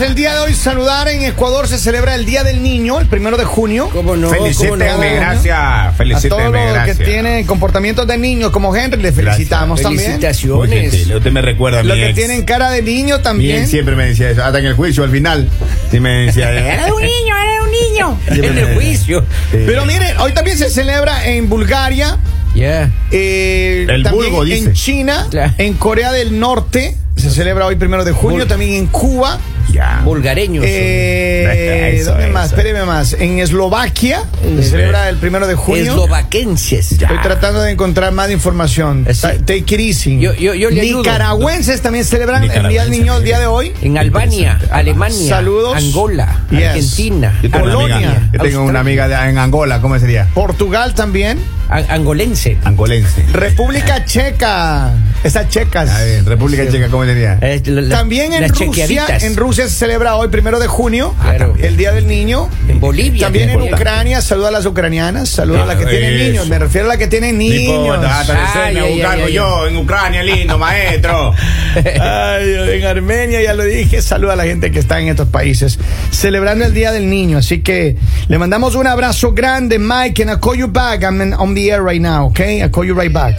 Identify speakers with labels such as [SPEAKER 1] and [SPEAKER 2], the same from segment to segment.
[SPEAKER 1] el día de hoy saludar. En Ecuador se celebra el Día del Niño, el primero de junio.
[SPEAKER 2] ¿Cómo no? ¿Cómo
[SPEAKER 3] Felicíteme,
[SPEAKER 2] no?
[SPEAKER 3] gracias.
[SPEAKER 1] A todos
[SPEAKER 3] Felicíteme,
[SPEAKER 1] los que tienen comportamientos de niños como Henry, le felicitamos también.
[SPEAKER 2] Felicitaciones.
[SPEAKER 3] gentil. Usted me recuerda a
[SPEAKER 1] Los que
[SPEAKER 3] ex.
[SPEAKER 1] tienen cara de niño
[SPEAKER 3] Mi
[SPEAKER 1] también.
[SPEAKER 3] ex siempre me decía eso. Hasta en el juicio, al final. Sí me decía.
[SPEAKER 2] Era un niño, era un niño. En el juicio.
[SPEAKER 3] Sí.
[SPEAKER 1] Pero miren, hoy también se celebra en Bulgaria,
[SPEAKER 2] Ya.
[SPEAKER 1] eh,
[SPEAKER 3] El
[SPEAKER 1] también
[SPEAKER 3] vulgo,
[SPEAKER 1] en
[SPEAKER 3] dice.
[SPEAKER 1] China,
[SPEAKER 2] Claro.
[SPEAKER 1] en Corea del Norte, se celebra hoy primero de junio, también en Cuba.
[SPEAKER 3] Ya.
[SPEAKER 2] Vulgareños.
[SPEAKER 1] Eh,
[SPEAKER 3] Eso,
[SPEAKER 1] ¿Dónde
[SPEAKER 3] eso.
[SPEAKER 1] más? Espéreme más. En Eslovaquia se celebra el primero de junio.
[SPEAKER 2] Eslovaquenses.
[SPEAKER 1] Estoy tratando de encontrar más información. Ta- Take it easy.
[SPEAKER 2] Yo- yo- yo le ayudo.
[SPEAKER 1] Nicaragüenses también celebran el Día del Niño el día de hoy.
[SPEAKER 2] En Albania, Alemania,
[SPEAKER 1] Saludos.
[SPEAKER 2] Angola,
[SPEAKER 1] Yes.
[SPEAKER 2] Argentina,
[SPEAKER 3] Yo tengo, una
[SPEAKER 1] Polonia,
[SPEAKER 3] amiga, yo tengo una amiga de- en Angola, ¿cómo sería?
[SPEAKER 1] Portugal también.
[SPEAKER 2] Angolense.
[SPEAKER 3] Angolense.
[SPEAKER 1] República Checa. Esas checas.
[SPEAKER 3] A ver, República Checa, ¿cómo?
[SPEAKER 2] Eh, la- la-
[SPEAKER 1] También en Rusia, en Rusia se celebra hoy, primero de junio,
[SPEAKER 2] Claro.
[SPEAKER 1] el Día del Niño.
[SPEAKER 2] En Bolivia.
[SPEAKER 1] También en
[SPEAKER 2] importante.
[SPEAKER 1] Ucrania, saluda a las ucranianas, saluda a las que
[SPEAKER 3] Ah,
[SPEAKER 1] tienen
[SPEAKER 3] eso.
[SPEAKER 1] niños, me refiero a las que tienen
[SPEAKER 3] Ni
[SPEAKER 1] niños.
[SPEAKER 3] hasta
[SPEAKER 2] Ay, ay, ay,
[SPEAKER 3] yo en Ucrania, lindo, maestro.
[SPEAKER 1] Ay, en Armenia, ya lo dije, saluda a la gente que está en estos países, celebrando el Día del Niño. Así que le mandamos un abrazo grande, Mike, and I call you back. I'm on the air right now, okay? I call you right back.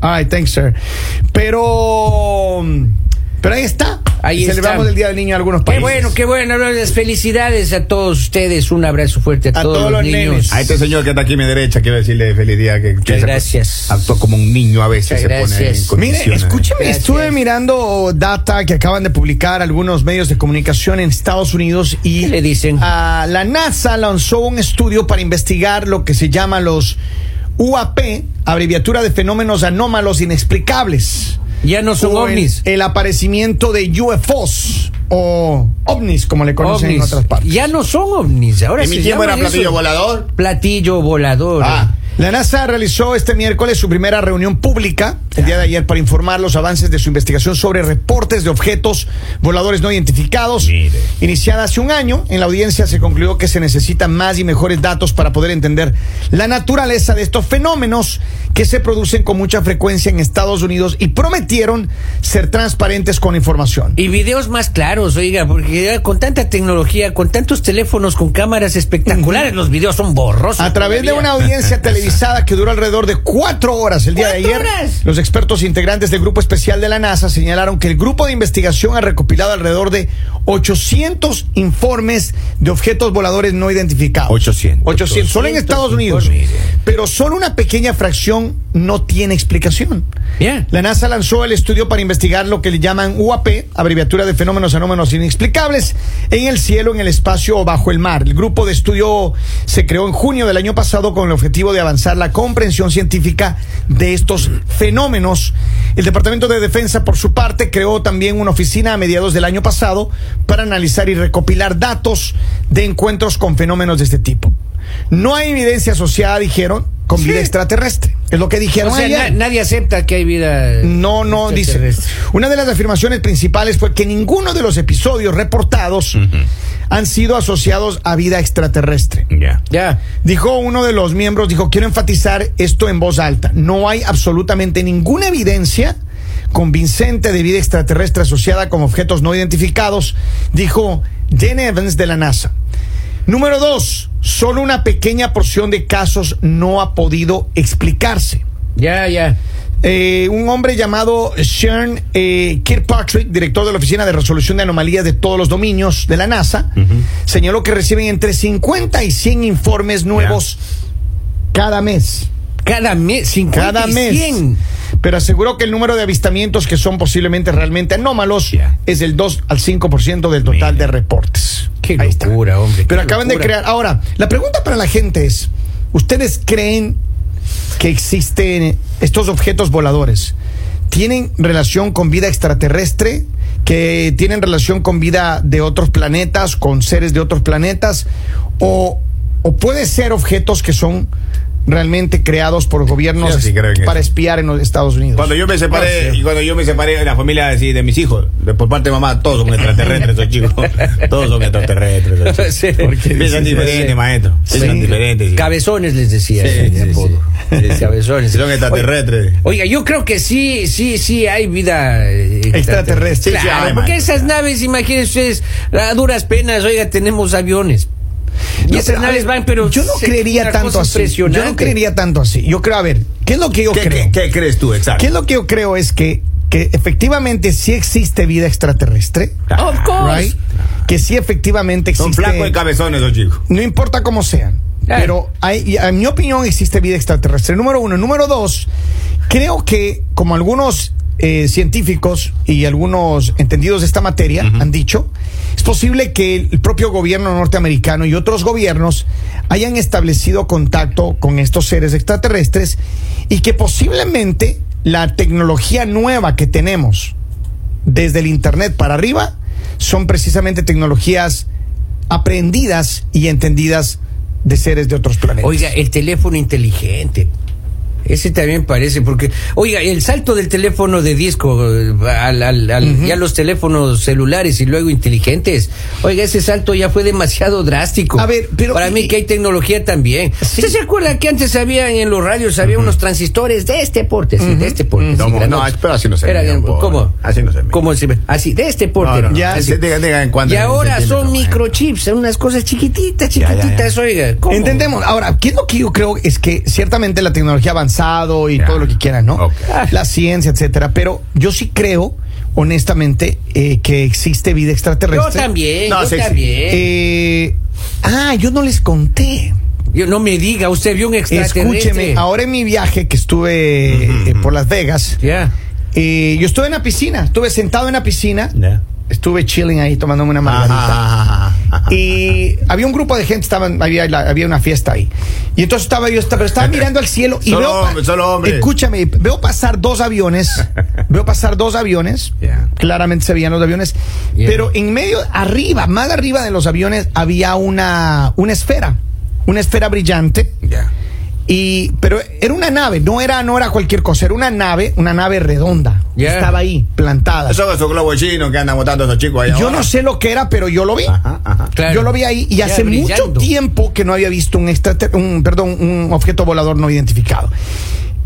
[SPEAKER 1] All right, thanks, sir. Pero, pero ahí está.
[SPEAKER 2] Ahí
[SPEAKER 1] Celebramos
[SPEAKER 2] está.
[SPEAKER 1] el Día del Niño en algunos
[SPEAKER 2] Qué
[SPEAKER 1] países.
[SPEAKER 2] bueno, qué bueno. Las felicidades a todos ustedes. Un abrazo fuerte a,
[SPEAKER 1] A
[SPEAKER 2] todos,
[SPEAKER 1] todos
[SPEAKER 2] los
[SPEAKER 1] los
[SPEAKER 2] niños.
[SPEAKER 1] nenes.
[SPEAKER 3] A este señor que está aquí a mi derecha, quiero decirle feliz día. Que,
[SPEAKER 2] gracias.
[SPEAKER 3] Actuó como un niño a veces, se pone en
[SPEAKER 2] gracias.
[SPEAKER 1] Mire, escúcheme,
[SPEAKER 2] Gracias.
[SPEAKER 1] estuve mirando data que acaban de publicar algunos medios de comunicación en Estados Unidos y
[SPEAKER 2] ¿Qué le dicen?
[SPEAKER 1] ah, la NASA lanzó un estudio para investigar lo que se llama los UAP, abreviatura de fenómenos anómalos inexplicables.
[SPEAKER 2] Ya no son
[SPEAKER 1] el-
[SPEAKER 2] ovnis.
[SPEAKER 1] El, aparecimiento de UFOs o ovnis, como le conocen en otras partes.
[SPEAKER 2] Ya no son ovnis. Ahora
[SPEAKER 3] ¿En mi tiempo era platillo
[SPEAKER 2] eso.
[SPEAKER 3] volador?
[SPEAKER 2] Platillo volador.
[SPEAKER 3] Ah.
[SPEAKER 1] La NASA realizó este miércoles su primera reunión pública el día de ayer para informar los avances de su investigación sobre reportes de objetos voladores no identificados.
[SPEAKER 3] Mire.
[SPEAKER 1] Iniciada hace un año, en la audiencia se concluyó que se necesitan más y mejores datos para poder entender la naturaleza de estos fenómenos que se producen con mucha frecuencia en Estados Unidos y prometieron ser transparentes con la información.
[SPEAKER 2] Y videos más claros, oiga, porque con tanta tecnología, con tantos teléfonos con cámaras espectaculares, los videos son borrosos.
[SPEAKER 1] A través de una audiencia que duró alrededor de cuatro horas el día de
[SPEAKER 2] ¿Cuatro
[SPEAKER 1] ayer,
[SPEAKER 2] horas?
[SPEAKER 1] los expertos integrantes del grupo especial de la NASA señalaron que el grupo de investigación ha recopilado alrededor de 800 informes de objetos voladores no identificados.
[SPEAKER 3] 800.
[SPEAKER 1] 800, solo en
[SPEAKER 2] 800
[SPEAKER 1] Estados Unidos.
[SPEAKER 2] informes.
[SPEAKER 1] Pero solo una pequeña fracción no tiene explicación.
[SPEAKER 2] Bien.
[SPEAKER 1] La NASA lanzó el estudio para investigar lo que le llaman UAP, abreviatura de fenómenos anómalos inexplicables, en el cielo, en el espacio o bajo el mar. El grupo de estudio se creó en junio del año pasado con el objetivo de avanzar la comprensión científica de estos fenómenos. El Departamento de Defensa, por su parte, creó también una oficina a mediados del año pasado para analizar y recopilar datos de encuentros con fenómenos de este tipo. No hay evidencia asociada, dijeron, con vida extraterrestre. Es lo que dijeron
[SPEAKER 2] O sea,
[SPEAKER 1] ayer.
[SPEAKER 2] na- nadie acepta que hay vida.
[SPEAKER 1] No, no, dice. Una de las afirmaciones principales fue que ninguno de los episodios reportados han sido asociados a vida extraterrestre.
[SPEAKER 3] Ya.
[SPEAKER 2] Ya.
[SPEAKER 1] Dijo uno de los miembros, dijo, quiero enfatizar esto en voz alta. No hay absolutamente ninguna evidencia convincente de vida extraterrestre asociada con objetos no identificados, dijo Jen Evans de la NASA. Número dos, solo una pequeña porción de casos no ha podido explicarse.
[SPEAKER 2] Ya, ya.
[SPEAKER 1] Eh, un hombre llamado Sean eh, Kirkpatrick, director de la Oficina de Resolución de Anomalías de todos los dominios de la NASA, señaló que reciben entre 50 y 100 informes nuevos cada mes.
[SPEAKER 2] Cada mes, 50
[SPEAKER 1] Cada mes.
[SPEAKER 2] 100.
[SPEAKER 1] Pero aseguró que el número de avistamientos que son posiblemente realmente anómalos es del 2 al 5% del total de reportes.
[SPEAKER 2] Qué
[SPEAKER 1] Ahí está.
[SPEAKER 2] locura, hombre.
[SPEAKER 1] Pero acaban de crear. Ahora, la pregunta para la gente es: ¿Ustedes creen que existen estos objetos voladores? ¿Tienen relación con vida extraterrestre? ¿Que tienen relación con vida de otros planetas, con seres de otros planetas? ¿O, o puede ser objetos que son realmente creados por gobiernos
[SPEAKER 3] sí
[SPEAKER 1] para
[SPEAKER 3] eso.
[SPEAKER 1] espiar en los Estados Unidos.
[SPEAKER 3] Cuando yo me separé, y cuando yo me separé de la familia de mis hijos, de- por parte de mamá, todos son extraterrestres, esos chicos. Todos son extraterrestres. esos chicos.
[SPEAKER 2] Sí.
[SPEAKER 3] Piensan diferente,
[SPEAKER 2] Sí.
[SPEAKER 3] maestro. Piensan
[SPEAKER 1] Sí.
[SPEAKER 3] diferente. sí.
[SPEAKER 2] Cabezones les decía.
[SPEAKER 3] Sí,
[SPEAKER 2] ese
[SPEAKER 3] sí,
[SPEAKER 2] apodo.
[SPEAKER 3] sí.
[SPEAKER 2] Sí, Cabezones.
[SPEAKER 3] Son extraterrestres.
[SPEAKER 2] Oiga, yo creo que sí, sí, sí hay vida eh,
[SPEAKER 1] Extraterrestre.
[SPEAKER 3] Sí, sí,
[SPEAKER 2] Claro,
[SPEAKER 3] hay,
[SPEAKER 2] porque
[SPEAKER 3] maestro.
[SPEAKER 2] esas naves, imagínense ustedes, a duras penas, oiga, tenemos aviones.
[SPEAKER 1] No,
[SPEAKER 2] van, pero
[SPEAKER 1] yo no creería tanto así. Yo no creería tanto así. Yo creo, a ver, ¿qué es lo que yo
[SPEAKER 3] ¿Qué,
[SPEAKER 1] creo?
[SPEAKER 3] qué- qué crees tú, exacto?
[SPEAKER 1] ¿Qué es lo que yo creo? Es que, que efectivamente sí existe vida extraterrestre.
[SPEAKER 2] Of course.
[SPEAKER 1] right? Que sí efectivamente
[SPEAKER 3] Son
[SPEAKER 1] existe.
[SPEAKER 3] flacos y cabezones esos chicos.
[SPEAKER 1] No importa cómo sean.
[SPEAKER 2] Claro.
[SPEAKER 1] Pero hay, en mi opinión existe vida extraterrestre. Número uno. Número dos, creo que como algunos eh, científicos y algunos entendidos de esta materia han dicho, es posible que el propio gobierno norteamericano y otros gobiernos hayan establecido contacto con estos seres extraterrestres y que posiblemente la tecnología nueva que tenemos desde el Internet para arriba son precisamente tecnologías aprendidas y entendidas de seres de otros planetas.
[SPEAKER 2] Oiga, el teléfono inteligente. Ese también parece, porque, oiga, el salto del teléfono de disco eh, al, al- ya los teléfonos celulares y luego inteligentes, oiga, ese salto ya fue demasiado drástico.
[SPEAKER 1] A ver, pero-
[SPEAKER 2] Para mí que hay tecnología también.
[SPEAKER 1] Sí.
[SPEAKER 2] ¿Usted se acuerda que antes había en los radios, había unos transistores de este porte, sí, de este porte? grandotes?
[SPEAKER 3] No, pero así no se por-
[SPEAKER 2] ¿Cómo?
[SPEAKER 3] así no se mide.
[SPEAKER 2] ¿Cómo se ve? Así, de este porte.
[SPEAKER 3] No, no, no.
[SPEAKER 1] Ya,
[SPEAKER 2] así.
[SPEAKER 3] Diga- diga en cuánto
[SPEAKER 2] Y ahora
[SPEAKER 3] entiende,
[SPEAKER 2] son
[SPEAKER 3] no,
[SPEAKER 2] microchips, son unas cosas chiquititas,
[SPEAKER 3] Ya, ya, ya.
[SPEAKER 2] chiquititas, oiga. ¿cómo?
[SPEAKER 1] Entendemos. Ahora, ¿qué es lo que yo creo? Es que ciertamente la tecnología ha avanzado y todo lo que quieran, ¿no? La ciencia, etcétera. Pero yo sí creo, honestamente, eh, que existe vida
[SPEAKER 2] Yo
[SPEAKER 1] extraterrestre.
[SPEAKER 2] también,
[SPEAKER 3] No,
[SPEAKER 2] yo
[SPEAKER 3] sí, sí.
[SPEAKER 2] también.
[SPEAKER 1] Eh, ah, yo no les conté.
[SPEAKER 2] Yo, no me diga, usted vio un extraterrestre.
[SPEAKER 1] Escúcheme, ahora en mi viaje que estuve eh, por Las Vegas,
[SPEAKER 2] Ya.
[SPEAKER 1] eh, yo estuve en la piscina, estuve sentado en la piscina. Estuve chilling ahí tomándome una margarita.
[SPEAKER 3] ajá, ajá, ajá.
[SPEAKER 1] Y había un grupo de gente, estaban, había, la- había una fiesta ahí. Y entonces estaba yo, estaba, pero estaba mirando al cielo y
[SPEAKER 3] Solo
[SPEAKER 1] veo.
[SPEAKER 3] hombres, solo hombres.
[SPEAKER 1] Escúchame, veo pasar dos aviones. veo pasar dos aviones. Claramente se veían los aviones.
[SPEAKER 2] Yeah.
[SPEAKER 1] Pero en medio, arriba, más arriba de los aviones, había una, una esfera. Una esfera brillante.
[SPEAKER 3] Ya.
[SPEAKER 1] Y, pero era una nave, no era, no era cualquier cosa, era una nave, una nave redonda. Estaba ahí, plantada.
[SPEAKER 3] Esos esos globos chinos que andan botando esos chicos allá
[SPEAKER 1] Yo
[SPEAKER 3] ahora.
[SPEAKER 1] no sé lo que era, pero yo lo vi.
[SPEAKER 3] Ajá, ajá.
[SPEAKER 2] Claro.
[SPEAKER 1] Yo lo vi ahí y hace mucho tiempo que no había visto un un perdón, un objeto volador no identificado.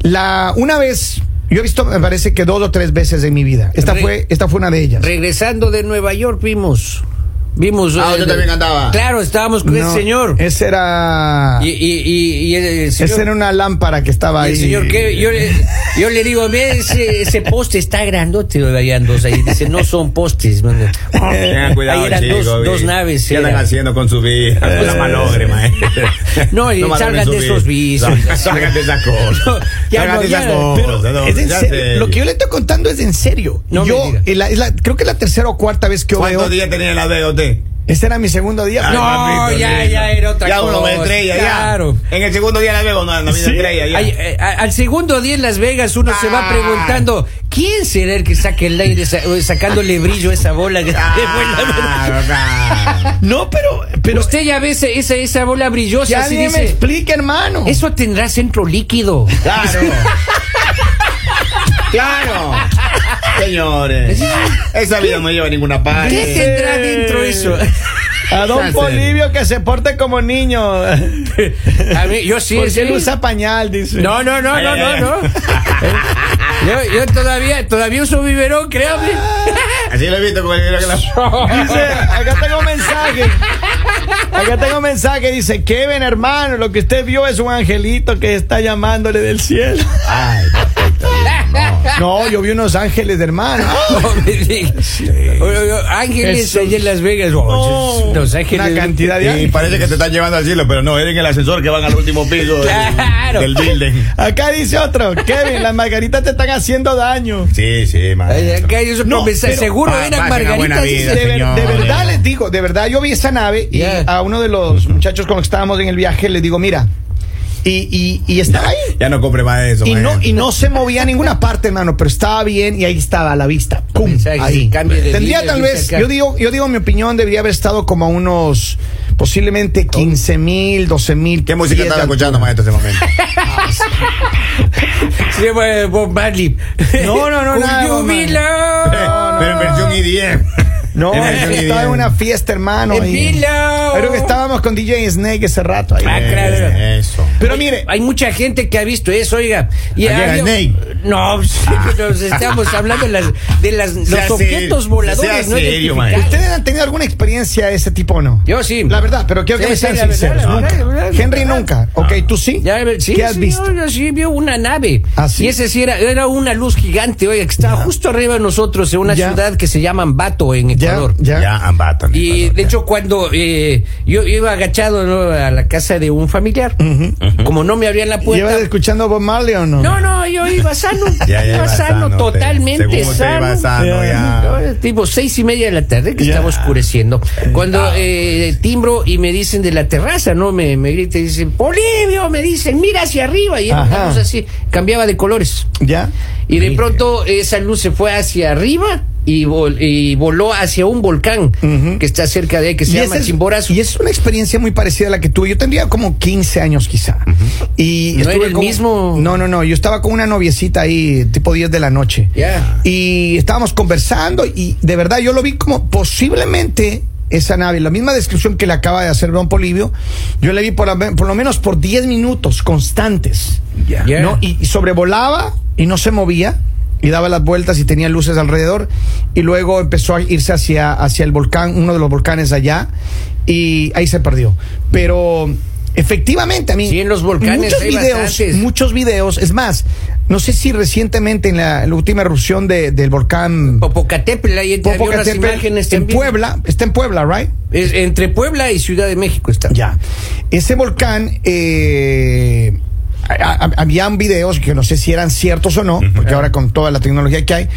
[SPEAKER 1] La una vez yo he visto me parece que dos o tres veces en mi vida. Esta
[SPEAKER 2] Re-
[SPEAKER 1] fue esta fue una de ellas.
[SPEAKER 2] Regresando de Nueva York vimos. Vimos.
[SPEAKER 3] Ah,
[SPEAKER 2] eh,
[SPEAKER 3] yo también andaba.
[SPEAKER 2] Claro, estábamos con
[SPEAKER 1] No,
[SPEAKER 2] el señor.
[SPEAKER 1] Ese era
[SPEAKER 2] Y, y, y, y el señor.
[SPEAKER 1] esa era una lámpara que estaba ahí.
[SPEAKER 2] el señor, ¿qué? Yo le, yo le digo, ve, ese, ese poste está grandote, vayan dos ahí. Dice, no son postes.
[SPEAKER 3] Tengan cuidado,
[SPEAKER 2] Ahí eran
[SPEAKER 3] chicos,
[SPEAKER 2] dos, dos naves.
[SPEAKER 3] ¿Qué andan
[SPEAKER 2] era.
[SPEAKER 3] haciendo con su vida? Con la malogre, maestro.
[SPEAKER 2] No, y
[SPEAKER 3] valoren
[SPEAKER 2] salgan de esos vicios.
[SPEAKER 3] No, Salgan de esas cosas.
[SPEAKER 2] No, ya
[SPEAKER 3] Salgan
[SPEAKER 2] no,
[SPEAKER 3] de esas cosas. No.
[SPEAKER 1] Lo que yo le estoy contando es en serio.
[SPEAKER 2] No me
[SPEAKER 1] yo
[SPEAKER 2] diga.
[SPEAKER 1] en la- es la- creo que es la tercera o cuarta vez que yo veo.
[SPEAKER 3] ¿Cuántos días tenía en la usted?
[SPEAKER 1] Este era mi segundo día.
[SPEAKER 3] Ay,
[SPEAKER 2] No,
[SPEAKER 3] papito,
[SPEAKER 2] ya,
[SPEAKER 3] lindo.
[SPEAKER 2] ya era otra
[SPEAKER 3] ya uno
[SPEAKER 2] cosa,
[SPEAKER 3] ve estrella,
[SPEAKER 2] claro.
[SPEAKER 3] ya. En el segundo día la veo, no, no viene
[SPEAKER 1] Sí.
[SPEAKER 3] estrella, ya.
[SPEAKER 2] Ay, eh, a- al segundo día en Las Vegas uno se va
[SPEAKER 3] Ah.
[SPEAKER 2] preguntando quién será el que saque el aire eh, sacándole brillo a esa bola que.
[SPEAKER 1] No, pero
[SPEAKER 2] pero usted ya ve esa, esa bola brillosa
[SPEAKER 1] ya alguien me
[SPEAKER 2] dice
[SPEAKER 1] explique, hermano.
[SPEAKER 2] eso tendrá centro líquido
[SPEAKER 3] Claro. claro. Señores. Esa vida no lleva a ninguna parte.
[SPEAKER 2] ¿qué tendrá dentro eso?
[SPEAKER 1] A don. Polivio que se porte como niño.
[SPEAKER 2] a mí yo sí,
[SPEAKER 1] Porque
[SPEAKER 2] sí.
[SPEAKER 1] él usa pañal, dice.
[SPEAKER 2] no no no
[SPEAKER 3] Ay,
[SPEAKER 2] no
[SPEAKER 3] ay,
[SPEAKER 2] no
[SPEAKER 3] ay.
[SPEAKER 2] no yo, yo todavía todavía uso biberón créame
[SPEAKER 3] Así lo he visto con el que la...
[SPEAKER 1] Dice, acá tengo un mensaje. Acá tengo un mensaje. Dice, Kevin, hermano, lo que usted vio es un angelito que está llamándole del cielo.
[SPEAKER 3] Ay.
[SPEAKER 1] No, yo vi unos ángeles, hermano.
[SPEAKER 2] Oye, Ángeles allá en Las Vegas. Oh, los ángeles.
[SPEAKER 1] Una cantidad de
[SPEAKER 3] Y
[SPEAKER 1] ángeles.
[SPEAKER 3] parece que te están llevando al cielo, pero no, eres en el ascensor que van al último piso del-
[SPEAKER 2] Claro.
[SPEAKER 3] del building.
[SPEAKER 1] Acá dice otro, Kevin, las margaritas te están haciendo daño.
[SPEAKER 3] Sí, sí,
[SPEAKER 2] Ay,
[SPEAKER 3] maestro.
[SPEAKER 2] acá
[SPEAKER 1] No, pero-
[SPEAKER 2] Seguro
[SPEAKER 3] Pa-
[SPEAKER 2] eran margaritas.
[SPEAKER 3] vida,
[SPEAKER 1] De,
[SPEAKER 3] señor.
[SPEAKER 1] de verdad les digo, de verdad yo vi esa nave y
[SPEAKER 2] Ya.
[SPEAKER 1] a uno de los muchachos con los que estábamos en el viaje le digo, mira, y, y, y estaba ahí.
[SPEAKER 3] Ya no compre más de eso,
[SPEAKER 1] Y no, y no se movía a ninguna parte, hermano, pero estaba bien y ahí estaba a la vista. ¡Pum!
[SPEAKER 2] Mensaje,
[SPEAKER 1] Ahí. Tendría tal vez, yo digo, yo digo mi opinión, debería haber estado como a unos posiblemente 15 mil, 12 mil.
[SPEAKER 3] ¿Qué música estaba escuchando, maestro, en ese momento?
[SPEAKER 2] Se llama Bob Marley.
[SPEAKER 1] No, no, no, nada,
[SPEAKER 2] be
[SPEAKER 1] Marley.
[SPEAKER 2] loved?
[SPEAKER 3] Pero en versión EDM.
[SPEAKER 1] No,
[SPEAKER 3] En
[SPEAKER 1] es
[SPEAKER 3] versión
[SPEAKER 1] que estaba en una fiesta, hermano. Y-. Creo que estábamos con DJ Snake ese rato ahí.
[SPEAKER 2] Ah, claro.
[SPEAKER 3] Eh, Eso.
[SPEAKER 1] Pero mire,
[SPEAKER 2] Hay mucha gente que ha visto eso, oiga. Y había-
[SPEAKER 3] Snake.
[SPEAKER 2] No, sí, pero estamos hablando de, las, de las, los
[SPEAKER 3] Sea
[SPEAKER 2] objetos
[SPEAKER 3] serio,
[SPEAKER 2] voladores
[SPEAKER 3] sea
[SPEAKER 2] no
[SPEAKER 3] serio.
[SPEAKER 1] ¿ustedes han tenido alguna experiencia de ese tipo o no?
[SPEAKER 2] Yo sí.
[SPEAKER 1] La verdad, pero quiero que
[SPEAKER 2] Sí,
[SPEAKER 1] me
[SPEAKER 2] sí,
[SPEAKER 1] sean
[SPEAKER 2] verdad,
[SPEAKER 1] sinceros.
[SPEAKER 2] verdad,
[SPEAKER 1] nunca. Henry
[SPEAKER 2] verdad.
[SPEAKER 1] nunca. Ok, ¿tú sí?
[SPEAKER 2] Ya, sí,
[SPEAKER 1] ¿Qué has
[SPEAKER 2] sí,
[SPEAKER 1] visto?
[SPEAKER 2] sí, vio una nave.
[SPEAKER 1] ¿Ah, sí?
[SPEAKER 2] Y ese sí era, era una luz gigante, oiga, que estaba justo arriba de nosotros en una
[SPEAKER 1] Ya.
[SPEAKER 2] ciudad que se llama Ambato, en
[SPEAKER 1] Ya, Ya.
[SPEAKER 2] Y de hecho cuando eh, yo iba agachado ¿no? a la casa de un familiar, como no me abrían la puerta.
[SPEAKER 1] ¿Llevas escuchando Bob Marley o no?
[SPEAKER 2] No, no, yo iba sano,
[SPEAKER 3] Ya, ya
[SPEAKER 2] iba
[SPEAKER 3] iba
[SPEAKER 2] sano,
[SPEAKER 3] sano,
[SPEAKER 2] totalmente sano.
[SPEAKER 3] iba sano, ya.
[SPEAKER 2] No, Tipo seis y media de la tarde que estaba oscureciendo. Cuando eh, timbro y me dicen de la terraza, ¿no? Me, me gritan y dicen, Polivio, me dicen, mira hacia arriba. Y así, cambiaba de colores.
[SPEAKER 1] ¿Ya?
[SPEAKER 2] Y de pronto esa luz se fue hacia arriba y, vol- y voló hacia un volcán que está cerca de ahí, que se
[SPEAKER 1] Y
[SPEAKER 2] llama Chimborazo.
[SPEAKER 1] Y es una experiencia muy parecida a la que tuve. Yo tendría como 15 años quizá. Y
[SPEAKER 2] ¿No
[SPEAKER 1] estuve
[SPEAKER 2] era el mismo?
[SPEAKER 1] No, no, no. Yo estaba con una noviecita ahí, tipo 10 de la noche.
[SPEAKER 2] Ya.
[SPEAKER 1] Y estábamos conversando y de verdad yo lo vi como posiblemente esa nave, la misma descripción que le acaba de hacer Don Polivio, yo le vi por, lo menos por 10 minutos constantes. ¿no? Y, y sobrevolaba y no se movía y daba las vueltas y tenía luces alrededor y luego empezó a irse hacia, hacia el volcán, uno de los volcanes allá y ahí se perdió. Pero efectivamente a mí
[SPEAKER 2] Sí, en los volcanes
[SPEAKER 1] muchos
[SPEAKER 2] hay
[SPEAKER 1] videos,
[SPEAKER 2] bastantes.
[SPEAKER 1] muchos videos, es más, no sé si recientemente en la, en la última erupción de- del volcán
[SPEAKER 2] Popocatépetl, ahí unas
[SPEAKER 1] Popocatépetl,
[SPEAKER 2] imágenes
[SPEAKER 1] en
[SPEAKER 2] también.
[SPEAKER 1] Puebla, está en Puebla, right?
[SPEAKER 2] Es entre Puebla y Ciudad de México está.
[SPEAKER 1] Ya. Ese volcán, eh, a- a- habían videos que no sé si eran ciertos o no, porque ahora con toda la tecnología que hay,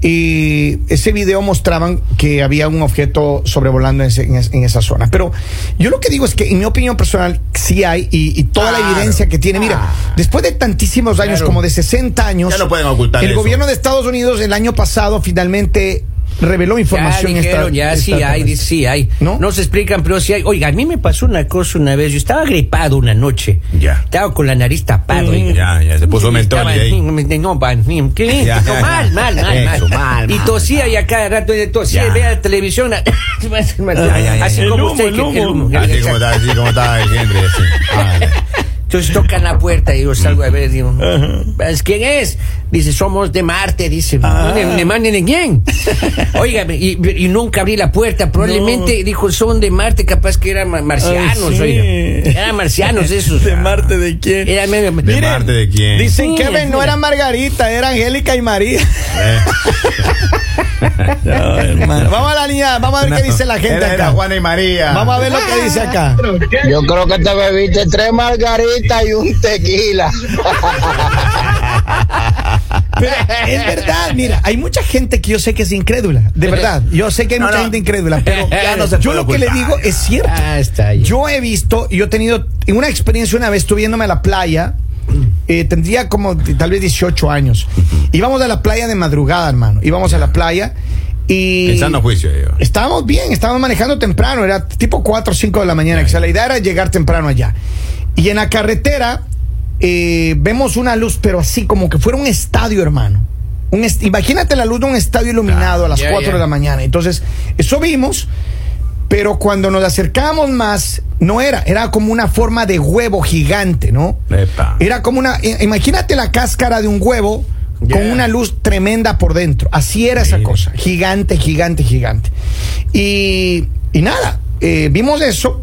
[SPEAKER 1] y ese video mostraban que había un objeto sobrevolando en, ese- en es- en esa zona. Pero yo lo que digo es que, en mi opinión personal, sí hay, y, y toda la evidencia que tiene, mira,
[SPEAKER 3] Ah.
[SPEAKER 1] después de tantísimos años,
[SPEAKER 2] Claro.
[SPEAKER 1] como de 60 años,
[SPEAKER 3] Ya no pueden ocultar
[SPEAKER 1] el
[SPEAKER 3] eso.
[SPEAKER 1] gobierno de Estados Unidos el año pasado finalmente reveló
[SPEAKER 2] Ya
[SPEAKER 1] información.
[SPEAKER 2] dijeron,
[SPEAKER 1] esta-
[SPEAKER 2] ya
[SPEAKER 1] esta-
[SPEAKER 2] sí hay, dice, sí hay.
[SPEAKER 1] ¿No?
[SPEAKER 2] ¿No? se explican, pero sí hay. Oiga, a mí me pasó una cosa una vez. Yo estaba gripado una noche.
[SPEAKER 3] Ya.
[SPEAKER 2] Estaba con la nariz tapada.
[SPEAKER 1] Mm.
[SPEAKER 3] Ya, ya, se puso
[SPEAKER 2] Y
[SPEAKER 3] y ahí.
[SPEAKER 2] No, ¿qué?
[SPEAKER 3] Ya,
[SPEAKER 2] No,
[SPEAKER 3] ya,
[SPEAKER 2] mal,
[SPEAKER 3] ya.
[SPEAKER 2] mal, mal,
[SPEAKER 3] Eso,
[SPEAKER 2] mal.
[SPEAKER 3] mal,
[SPEAKER 2] Y tosía
[SPEAKER 3] mal.
[SPEAKER 2] y a cada rato y tosía,
[SPEAKER 3] Ya.
[SPEAKER 2] vea la televisión.
[SPEAKER 3] ya, ya.
[SPEAKER 2] Así
[SPEAKER 3] El
[SPEAKER 2] como
[SPEAKER 1] humo,
[SPEAKER 2] usted.
[SPEAKER 1] el
[SPEAKER 2] que-
[SPEAKER 1] humo.
[SPEAKER 3] Así como está, así como está el Henry. así. Ah, ya.
[SPEAKER 2] Entonces tocan la puerta y yo salgo a ver, digo, ¿es quién es? Dice, somos de Marte, dice,
[SPEAKER 1] Ah.
[SPEAKER 2] ¿de, de Marte de quién? Oiga, y, y nunca abrí la puerta, probablemente dijo, son de Marte, capaz que eran ma- marcianos,
[SPEAKER 1] Ay, sí.
[SPEAKER 2] oiga. Eran marcianos esos.
[SPEAKER 1] ¿De Marte de quién?
[SPEAKER 3] ¿De
[SPEAKER 1] Miren,
[SPEAKER 3] parte de quién?
[SPEAKER 1] Dicen
[SPEAKER 2] Sí,
[SPEAKER 1] que ven, no era Margarita, era Angélica y María.
[SPEAKER 3] Eh,
[SPEAKER 1] Vamos a la línea, vamos a ver qué dice la gente
[SPEAKER 3] era, era
[SPEAKER 1] acá.
[SPEAKER 3] Juana y María.
[SPEAKER 1] Vamos a ver lo que dice acá.
[SPEAKER 4] Yo creo que te bebiste tres margaritas y un tequila.
[SPEAKER 1] Pero es verdad, mira, hay mucha gente que yo sé que es incrédula, de verdad. Yo sé que hay
[SPEAKER 3] No,
[SPEAKER 1] mucha
[SPEAKER 3] no.
[SPEAKER 1] gente incrédula, pero
[SPEAKER 3] Ya no se
[SPEAKER 1] yo lo que le digo es cierto.
[SPEAKER 2] Ah, está.
[SPEAKER 1] Yo he visto, y yo he tenido en una experiencia una vez, estuve yéndome a la playa, eh, tendría como tal vez 18 años. Íbamos a la playa de madrugada, hermano. Íbamos a la playa y...
[SPEAKER 3] En sano juicio, yo.
[SPEAKER 1] Estábamos bien, estábamos manejando temprano, era tipo 4 o 5 de la mañana, que sea, la idea era llegar temprano allá. Y en la carretera eh, vemos una luz, pero así como que fuera un estadio, hermano. Un est- Imagínate la luz de un estadio iluminado a las
[SPEAKER 2] Ya,
[SPEAKER 1] 4
[SPEAKER 2] ya.
[SPEAKER 1] de la mañana. Entonces, eso vimos, pero cuando nos acercábamos más, no era, era como una forma de huevo gigante, ¿no?
[SPEAKER 3] Epa.
[SPEAKER 1] Era como una, imagínate la cáscara de un huevo con una luz tremenda por dentro. Así era esa cosa, gigante, gigante, gigante. Y, y nada, eh, vimos eso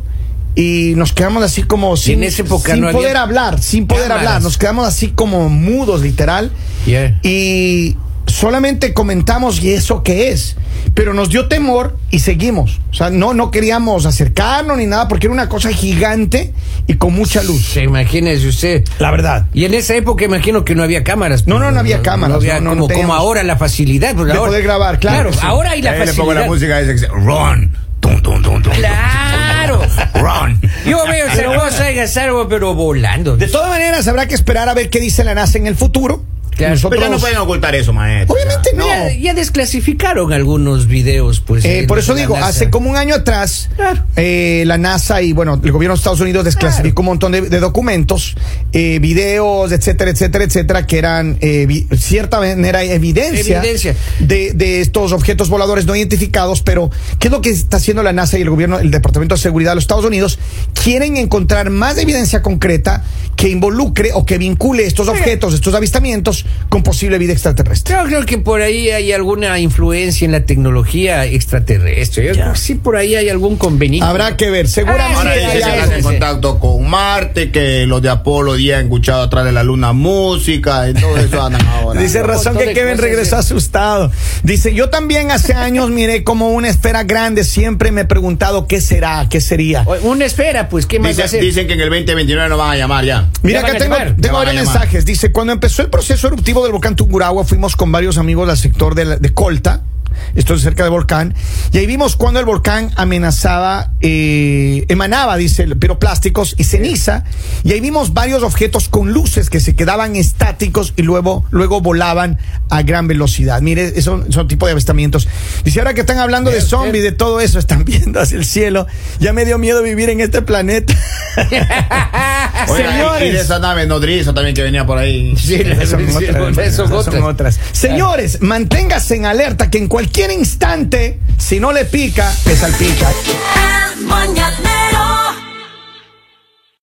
[SPEAKER 1] y nos quedamos así como sin,
[SPEAKER 2] en esa época
[SPEAKER 1] sin
[SPEAKER 2] no había
[SPEAKER 1] poder hablar, sin poder
[SPEAKER 2] cámaras.
[SPEAKER 1] hablar. Nos quedamos así como mudos, literal.
[SPEAKER 2] Yeah.
[SPEAKER 1] Y solamente comentamos, ¿y eso qué es? Pero nos dio temor y seguimos. O sea, no, no queríamos acercarnos ni nada porque era una cosa gigante y con mucha luz.
[SPEAKER 2] Se imagínese usted.
[SPEAKER 1] La verdad.
[SPEAKER 2] Y en esa época imagino que no había cámaras.
[SPEAKER 1] No, no, no había cámaras,
[SPEAKER 2] había
[SPEAKER 1] no, no,
[SPEAKER 2] como, como ahora la facilidad. pues,
[SPEAKER 1] De
[SPEAKER 2] ahora-
[SPEAKER 1] poder grabar, claro, sí.
[SPEAKER 2] ahora hay la
[SPEAKER 3] Ahí le
[SPEAKER 2] facilidad.
[SPEAKER 3] pongo la música que dice, Run. Tum, tum, tum, tum.
[SPEAKER 2] Claro.
[SPEAKER 3] Run.
[SPEAKER 2] Yo veo esa cosa, salgo, pero volando.
[SPEAKER 1] De todas maneras, habrá que esperar a ver qué dice la NASA en el futuro. Nosotros-
[SPEAKER 3] Pero ya no pueden ocultar eso, maestro.
[SPEAKER 1] Obviamente no.
[SPEAKER 2] Ya, ya desclasificaron algunos videos, pues.
[SPEAKER 1] Eh,
[SPEAKER 2] eh,
[SPEAKER 1] por eso digo,
[SPEAKER 2] NASA.
[SPEAKER 1] hace como un año atrás,
[SPEAKER 2] Claro.
[SPEAKER 1] eh, la NASA y bueno, el gobierno de Estados Unidos desclasificó un montón de, de documentos, eh, videos, etcétera, etcétera, etcétera, que eran eh, cierta manera evidencia,
[SPEAKER 2] Evidencia.
[SPEAKER 1] De, de estos objetos voladores no identificados. Pero, ¿qué es lo que está haciendo la NASA y el gobierno, el Departamento de Seguridad de los Estados Unidos? Quieren encontrar más evidencia concreta que involucre o que vincule estos objetos, estos avistamientos, con posible vida extraterrestre.
[SPEAKER 2] Yo creo que por ahí hay alguna influencia en la tecnología extraterrestre. Yo creo que sí, por ahí hay algún convenio.
[SPEAKER 1] Habrá que ver, seguramente.
[SPEAKER 3] Ahora
[SPEAKER 1] hay algo.
[SPEAKER 3] están en contacto con Marte, que los de Apolo ya han escuchado atrás de la luna música, y todo eso andan ahora.
[SPEAKER 1] Dice razón que Kevin regresó asustado. Dice, yo también hace años miré como una esfera grande, siempre me he preguntado qué será, qué sería.
[SPEAKER 2] Una espera, pues, ¿qué más va a
[SPEAKER 3] Dice-
[SPEAKER 2] hacer?
[SPEAKER 3] dicen que en el 2029 nos van a llamar ya.
[SPEAKER 1] Mira,
[SPEAKER 2] Ya
[SPEAKER 1] acá tengo, tengo
[SPEAKER 3] Ya
[SPEAKER 1] varios mensajes. Dice, cuando empezó el proceso eruptivo del volcán Tungurahua, fuimos con varios amigos al sector de, la- de Colta. Esto es cerca del volcán. Y ahí vimos cuando el volcán amenazaba, eh, emanaba, dice, piroplásticos y ceniza. Y ahí vimos varios objetos con luces que se quedaban estáticos y luego, luego volaban a gran velocidad. Mire, esos son tipo de avistamientos. Dice, ahora que están hablando de zombies, de todo eso, están viendo hacia el cielo. Ya me dio miedo vivir en este planeta.
[SPEAKER 3] Oiga, y-
[SPEAKER 1] Señores.
[SPEAKER 3] Y de esa nave nodriza también que venía por ahí.
[SPEAKER 2] Sí,
[SPEAKER 1] Son
[SPEAKER 2] sí,
[SPEAKER 1] otras,
[SPEAKER 2] son
[SPEAKER 1] son otras. Señores, manténgase en alerta que en cualquier instante, si no le pica, le salpica.
[SPEAKER 5] El mañanero